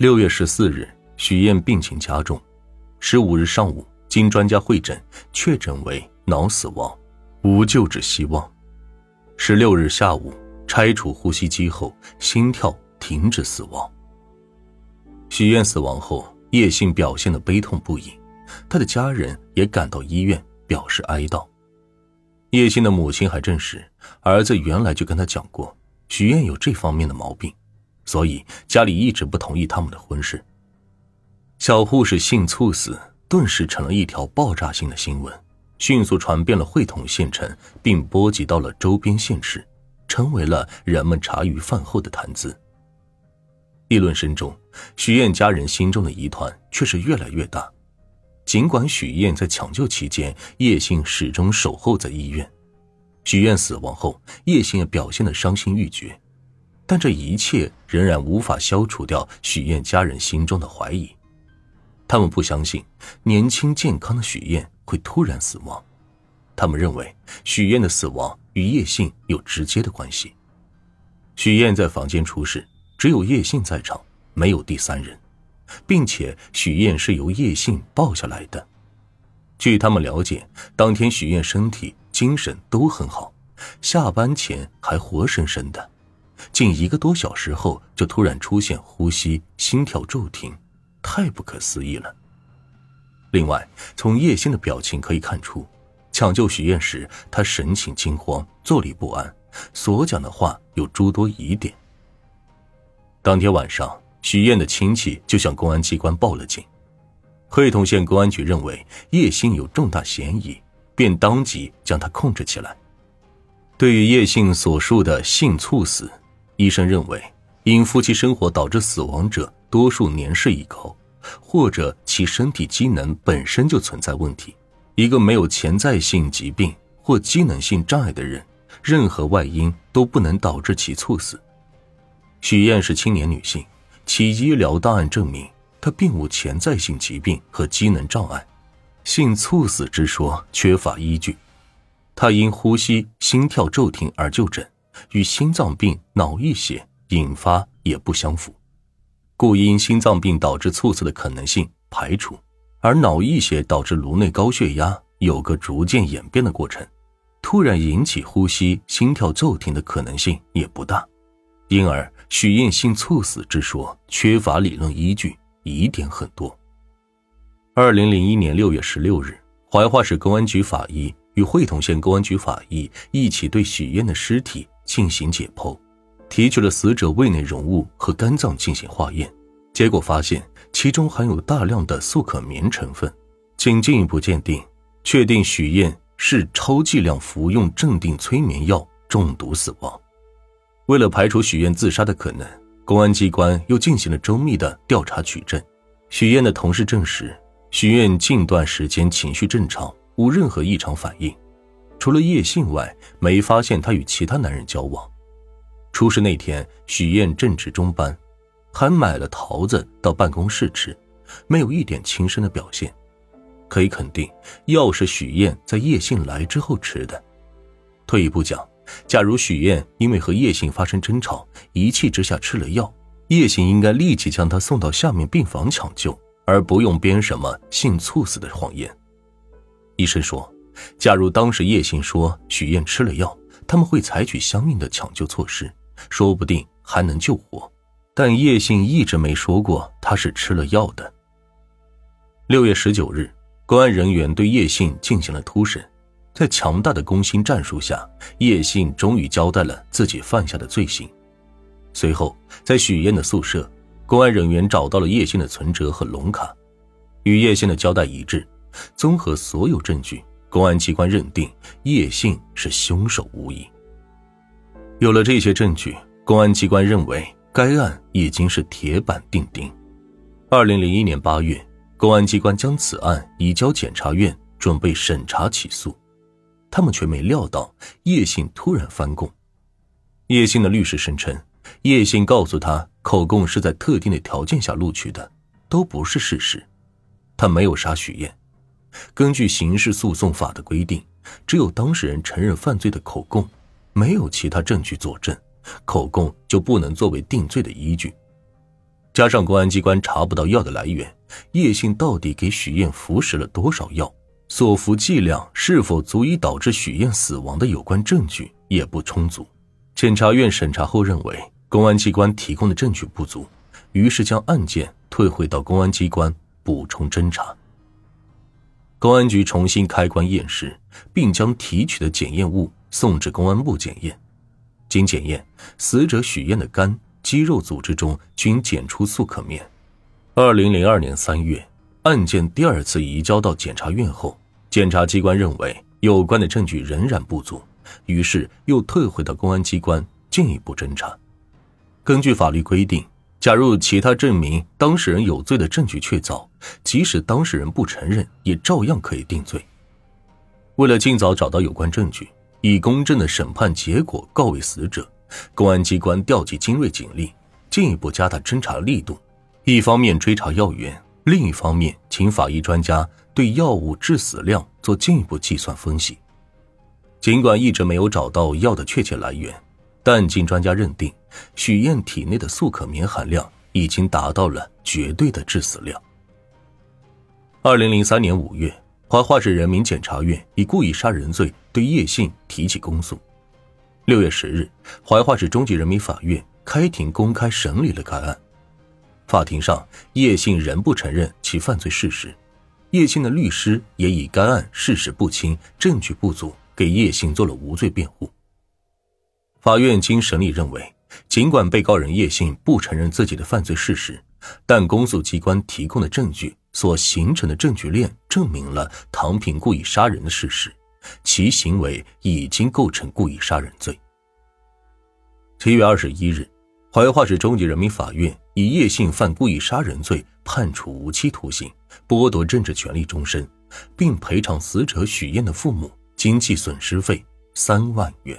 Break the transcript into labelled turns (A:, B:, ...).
A: 六月十四日，许燕病情加重，十五日上午经专家会诊，确诊为脑死亡，无救治希望。十六日下午拆除呼吸机后，心跳停止死亡。许燕死亡后，叶信表现的悲痛不已，他的家人也赶到医院表示哀悼。叶信的母亲还证实，儿子原来就跟他讲过，许燕有这方面的毛病。所以家里一直不同意他们的婚事。小护士性猝死，顿时成了一条爆炸性的新闻，迅速传遍了会同县城，并波及到了周边县市，成为了人们茶余饭后的谈资。议论声中，许燕家人心中的疑团却是越来越大。尽管许燕在抢救期间，叶信始终守候在医院，许燕死亡后，叶信也表现得伤心欲绝。但这一切仍然无法消除掉许燕家人心中的怀疑，他们不相信年轻健康的许燕会突然死亡，他们认为许燕的死亡与叶信有直接的关系。许燕在房间出事，只有叶信在场，没有第三人，并且许燕是由叶信抱下来的。据他们了解，当天许燕身体、精神都很好，下班前还活生生的。近一个多小时后，就突然出现呼吸、心跳骤停，太不可思议了。另外，从叶欣的表情可以看出，抢救许燕时，他神情惊慌，坐立不安，所讲的话有诸多疑点。当天晚上，许燕的亲戚就向公安机关报了警，会同县公安局认为叶欣有重大嫌疑，便当即将他控制起来。对于叶姓所述的性猝死，医生认为，因夫妻生活导致死亡者多数年事已高，或者其身体机能本身就存在问题。一个没有潜在性疾病或机能性障碍的人，任何外因都不能导致其猝死。许燕是青年女性，其医疗档案证明她并无潜在性疾病和机能障碍，性猝死之说缺乏依据。她因呼吸、心跳骤停而就诊。与心脏病、脑溢血引发也不相符，故因心脏病导致猝死的可能性排除，而脑溢血导致颅内高血压有个逐渐演变的过程，突然引起呼吸、心跳骤停的可能性也不大，因而许燕性猝死之说缺乏理论依据，疑点很多。二零零一年六月十六日，怀化市公安局法医与会同县公安局法医一起对许燕的尸体。进行解剖，提取了死者胃内容物和肝脏进行化验，结果发现其中含有大量的速可眠成分。经进一步鉴定，确定许燕是超剂量服用镇定催眠药中毒死亡。为了排除许燕自杀的可能，公安机关又进行了周密的调查取证。许燕的同事证实，许燕近段时间情绪正常，无任何异常反应。除了叶信外，没发现他与其他男人交往。出事那天，许燕正值中班，还买了桃子到办公室吃，没有一点轻生的表现。可以肯定，药是许燕在叶信来之后吃的。退一步讲，假如许燕因为和叶信发生争吵，一气之下吃了药，叶信应该立即将她送到下面病房抢救，而不用编什么性猝死的谎言。医生说。假如当时叶信说许燕吃了药，他们会采取相应的抢救措施，说不定还能救活。但叶信一直没说过他是吃了药的。六月十九日，公安人员对叶信进行了突审，在强大的攻心战术下，叶信终于交代了自己犯下的罪行。随后，在许燕的宿舍，公安人员找到了叶信的存折和龙卡，与叶信的交代一致，综合所有证据。公安机关认定叶信是凶手无疑。有了这些证据，公安机关认为该案已经是铁板钉钉。二零零一年八月，公安机关将此案移交检察院准备审查起诉，他们却没料到叶信突然翻供。叶信的律师声称，叶信告诉他口供是在特定的条件下录取的，都不是事实。他没有杀许燕。根据刑事诉讼法的规定，只有当事人承认犯罪的口供，没有其他证据佐证，口供就不能作为定罪的依据。加上公安机关查不到药的来源，叶姓到底给许燕服食了多少药，所服剂量是否足以导致许燕死亡的有关证据也不充足。检察院审查后认为，公安机关提供的证据不足，于是将案件退回到公安机关补充侦查。公安局重新开棺验尸，并将提取的检验物送至公安部检验。经检验，死者许燕的肝、肌肉组织中均检出粟可面。二零零二年三月，案件第二次移交到检察院后，检察机关认为有关的证据仍然不足，于是又退回到公安机关进一步侦查。根据法律规定，假如其他证明当事人有罪的证据确凿，即使当事人不承认，也照样可以定罪。为了尽早找到有关证据。以公正的审判结果告慰死者，公安机关调集精锐警力，进一步加大侦查力度。一方面追查药源，另一方面请法医专家对药物致死量做进一步计算分析。尽管一直没有找到药的确切来源，但经专家认定，许燕体内的速可棉含量已经达到了绝对的致死量。二零零三年五月。怀化市人民检察院以故意杀人罪对叶姓提起公诉。六月十日，怀化市中级人民法院开庭公开审理了该案。法庭上，叶姓仍不承认其犯罪事实，叶姓的律师也以该案事实不清、证据不足，给叶姓做了无罪辩护。法院经审理认为，尽管被告人叶姓不承认自己的犯罪事实，但公诉机关提供的证据。所形成的证据链证明了唐平故意杀人的事实，其行为已经构成故意杀人罪。七月二十一日，怀化市中级人民法院以叶姓犯故意杀人罪判处无期徒刑，剥夺政治权利终身，并赔偿死者许燕的父母经济损失费三万元。